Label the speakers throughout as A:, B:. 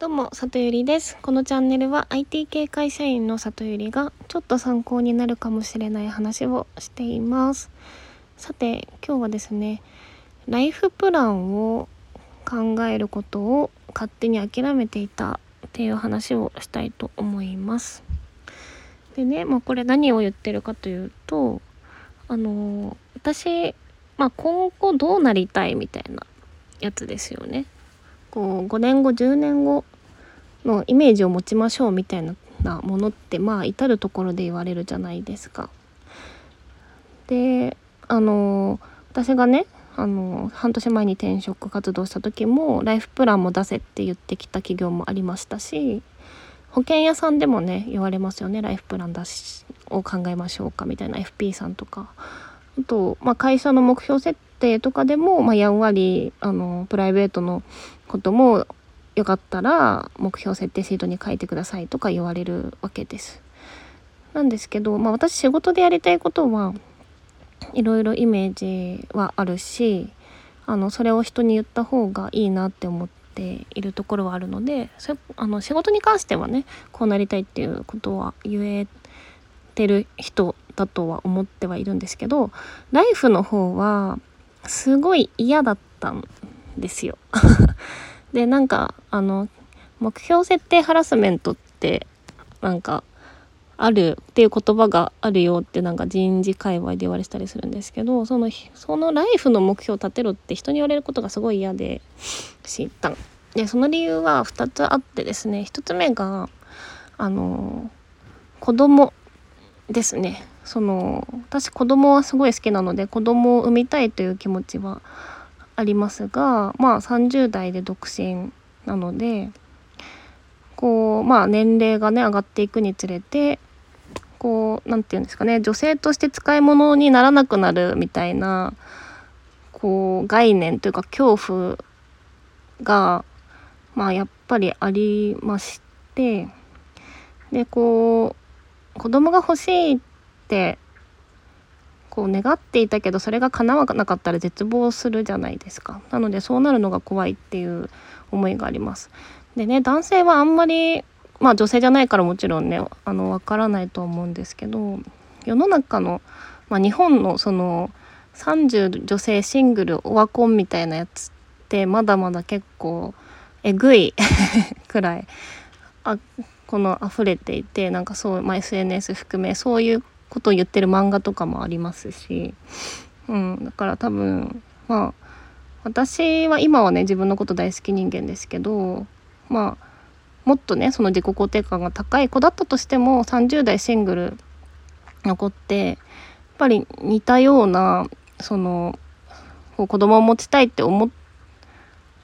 A: どうも、里ゆりです。このチャンネルは IT 系会社員の里ゆりがちょっと参考になるかもしれない話をしています。さて、今日はですね、ライフプランを考えることを勝手に諦めていたっていう話をしたいと思います。でね、まあこれ何を言ってるかというと、あの、私、まあ今後どうなりたいみたいなやつですよね。こう5年後10年後のイメージを持ちましょうみたいなものってまあ至る所で言われるじゃないですか。であの私がねあの半年前に転職活動した時もライフプランも出せって言ってきた企業もありましたし保険屋さんでもね言われますよねライフプラン出しを考えましょうかみたいな FP さんとかあと、まあ、会社の目標設定とかでも、まあ、やんわりあのプライベートのこともよかったら目標設定シートに書いてくださいとか言われるわけです。なんですけど、まあ、私仕事でやりたいことはいろいろイメージはあるしあのそれを人に言った方がいいなって思っているところはあるのでそあの仕事に関してはねこうなりたいっていうことは言えてる人だとは思ってはいるんですけどライフの方はすごい嫌だったんですよ。でなんかあの目標設定ハラスメントってなんかあるっていう言葉があるよってなんか人事界隈で言われてたりするんですけどそのそのライフの目標を立てろって人に言われることがすごい嫌で知ったでその理由は2つあってですね。1つ目があの子供ですね。その私子供はすごい好きなので子供を産みたいという気持ちはありますがまあ30代で独身なのでこうまあ年齢がね上がっていくにつれてこう何て言うんですかね女性として使い物にならなくなるみたいなこう概念というか恐怖がまあやっぱりありましてでこう子供が欲しいってこう願っていたけどそれが叶わなかったら絶望するじゃないですか。なのでそうなるのが怖いっていう思いがあります。でね男性はあんまりまあ女性じゃないからもちろんねあの分からないと思うんですけど世の中の、まあ、日本のその30女性シングルオワコンみたいなやつってまだまだ結構えぐい くらいあこの溢れていてなんかそう、まあ、SNS 含めそういうことを言ってる漫画とかもありますし、うん、だから多分まあ私は今はね自分のこと大好き人間ですけどまあもっとねその自己肯定感が高い子だったとしても30代シングル残ってやっぱり似たようなその子供を持ちたいって思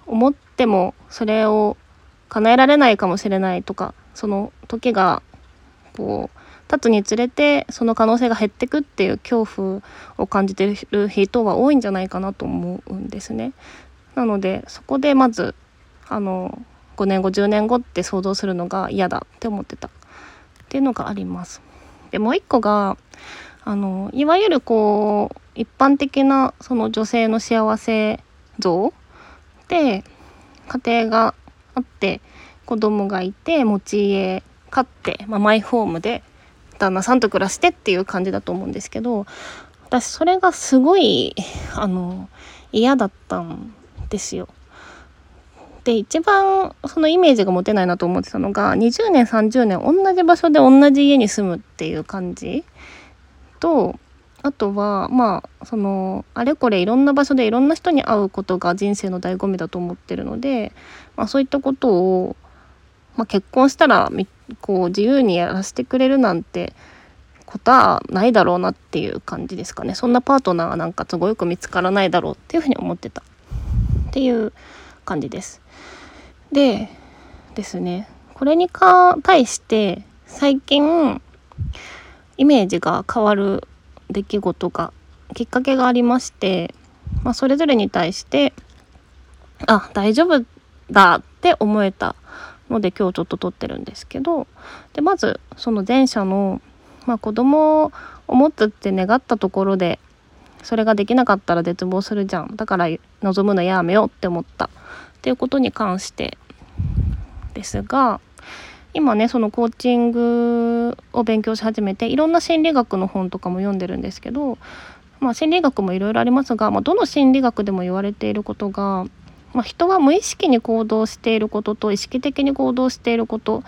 A: 思ってもそれを叶えられないかもしれないとかその時がこう経つにつれてその可能性が減ってくっていう恐怖を感じてる人は多いんじゃないかなと思うんですね。なのでそこでまずあの5年後10年後って想像するのが嫌だって思ってたっていうのがあります。でもう一個があのいわゆるこう一般的なその女性の幸せ像で家庭があって子供がいて持ち家買って、まあ、マイホームで旦那さんと暮らしてっていう感じだと思うんですけど私それがすごいあの嫌だったんですよ。で一番そのイメージが持てないなと思ってたのが20年30年同じ場所で同じ家に住むっていう感じとあとはまあそのあれこれいろんな場所でいろんな人に会うことが人生の醍醐味だと思ってるので、まあ、そういったことを、まあ、結婚したらこう自由にやらせてくれるなんてことはないだろうなっていう感じですかね。そんなパートナーがなんか都合よく見つからないだろうっていうふうに思ってた。っていう感じです。でですね。これにか対して最近イメージが変わる出来事がきっかけがありまして、まあ、それぞれに対してあ大丈夫だって思えたので今日ちょっと撮ってるんですけどでまずその前者の、まあ、子供を持つって願ったところでそれができなかったら絶望するじゃん。だから望むのやめようって思った。っていうことに関してですが今ねそのコーチングを勉強し始めていろんな心理学の本とかも読んでるんですけど、まあ、心理学もいろいろありますが、まあ、どの心理学でも言われていることが、まあ、人は無意識に行動していることと意識的に行動していること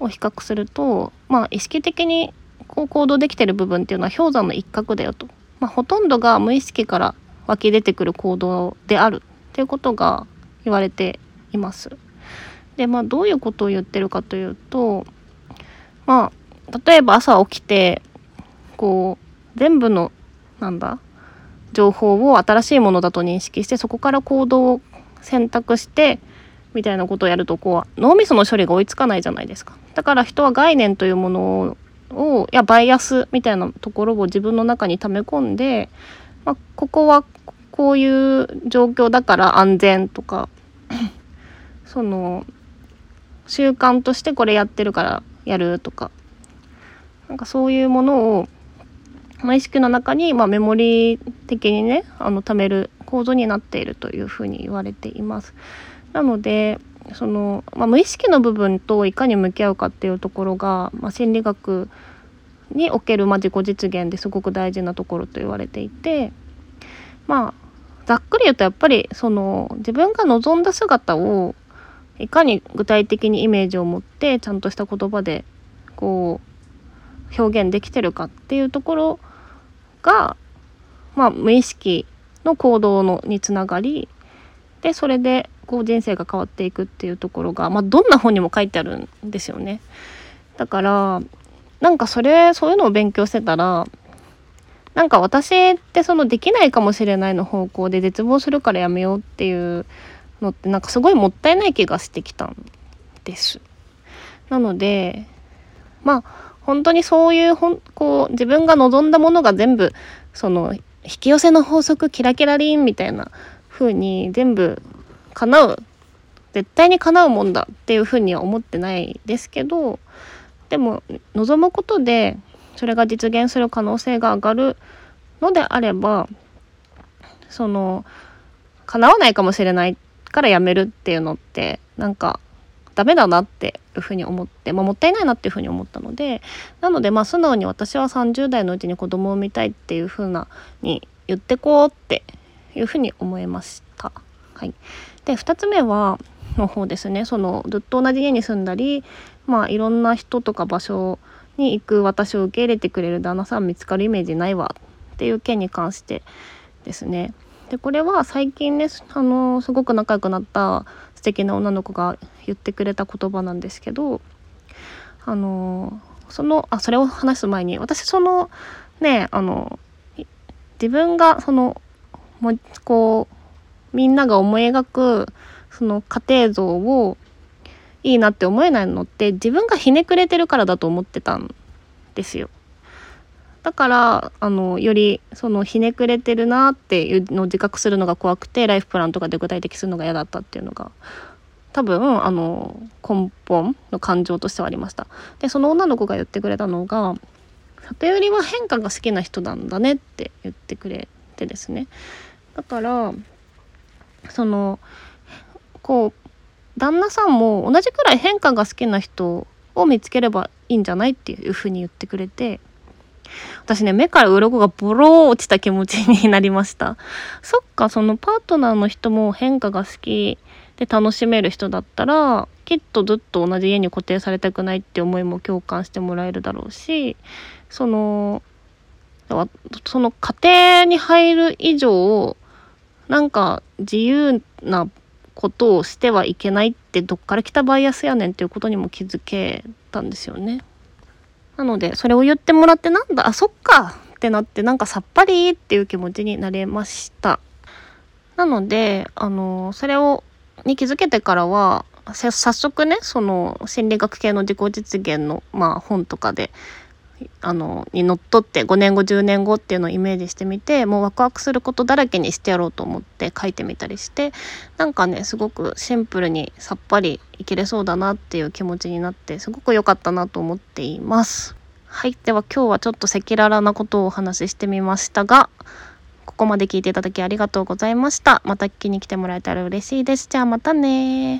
A: を比較すると、まあ、意識的にこう行動できてる部分っていうのは氷山の一角だよと、まあ、ほとんどが無意識から湧き出てくる行動であるっていうことが言われています。でまあどういうことを言ってるかというとまあ例えば朝起きてこう全部のなんだ情報を新しいものだと認識してそこから行動を選択してみたいなことをやるとこう脳みその処理が追いつかないじゃないですか。だから人は概念というものをいやバイアスみたいなところを自分の中に溜め込んで、まあ、ここはこういう状況だから安全とか その習慣としてこれやってるからやるとかなんかそういうものを、まあ、意識の中に、まあ、メモリー的にねあの貯める構造になっているというふうに言われています。なのでその、まあ、無意識の部分といかに向き合うかっていうところが、まあ、心理学における、まあ、自己実現ですごく大事なところと言われていてまあざっくり言うとやっぱりその自分が望んだ姿をいかに具体的にイメージを持ってちゃんとした言葉でこう表現できてるかっていうところが、まあ、無意識の行動のにつながりでそれでこう人生が変わっていくっていうところが、まあ、どんな本にも書いてあるんですよね。だからなんかそれそういうのを勉強してたらなんか私ってそのできないかもしれないの方向で絶望するからやめようっていうのってなんかすごいもったいない気がしてきたんです。なのでまあ本当にそういうほんこう自分が望んだものが全部その引き寄せの法則キラキラリンみたいな風に全部叶う。絶対に叶うもんだっていう風には思ってないですけどでも望むことでそれが実現する可能性が上がるのであればその叶わないかもしれないからやめるっていうのってなんかダメだなっていうふうに思って、まあ、もったいないなっていうふうに思ったのでなのでまあ素直に私は30代のうちに子供を産みたいっていうふうなに言ってこうっていうふうに思いました。はい、で2つ目はの方ですねそのずっと同じ家に住んだりまあいろんな人とか場所に行く私を受け入れてくれる旦那さん見つかるイメージないわっていう件に関してですねでこれは最近ねあのすごく仲良くなった素敵な女の子が言ってくれた言葉なんですけどあのそのあそれを話す前に私そのねあの自分がそのもこうみんなが思い描くその家庭像をいいなって思えないのって自分がひねくれてるからだと思ってたんですよ。だからあのよりそのひねくれてるなっていうのを自覚するのが怖くてライフプランとかで具体的するのが嫌だったっていうのが多分あの根本の感情としてはありました。でその女の子が言ってくれたのが「里よりは変化が好きな人なんだね」って言ってくれてですね。だからそのこう旦那さんも同じくらい変化が好きな人を見つければいいんじゃないっていうふうに言ってくれて私ね目から鱗がボロ落ちた気持ちになりました そっかそのパートナーの人も変化が好きで楽しめる人だったらきっとずっと同じ家に固定されたくないって思いも共感してもらえるだろうしそのその家庭に入る以上なんか自由なことをしてはいけないってどっから来たバイアスやねんっていうことにも気づけたんですよね。なのでそれを言ってもらってなんだあそっかってなってなんかさっぱりっていう気持ちになれました。なのであのそれをに気づけてからは早速ねその心理学系の自己実現の、まあ、本とかであのにのっとって5年後10年後っていうのをイメージしてみてもうワクワクすることだらけにしてやろうと思って書いてみたりしてなんかねすごくシンプルにさっぱりいけれそうだなっていう気持ちになってすごく良かったなと思っています。はいでは今日はちょっと赤裸々なことをお話ししてみましたがここまで聞いていただきありがとうございました。また聞きに来てもらえたら嬉しいです。じゃあまたね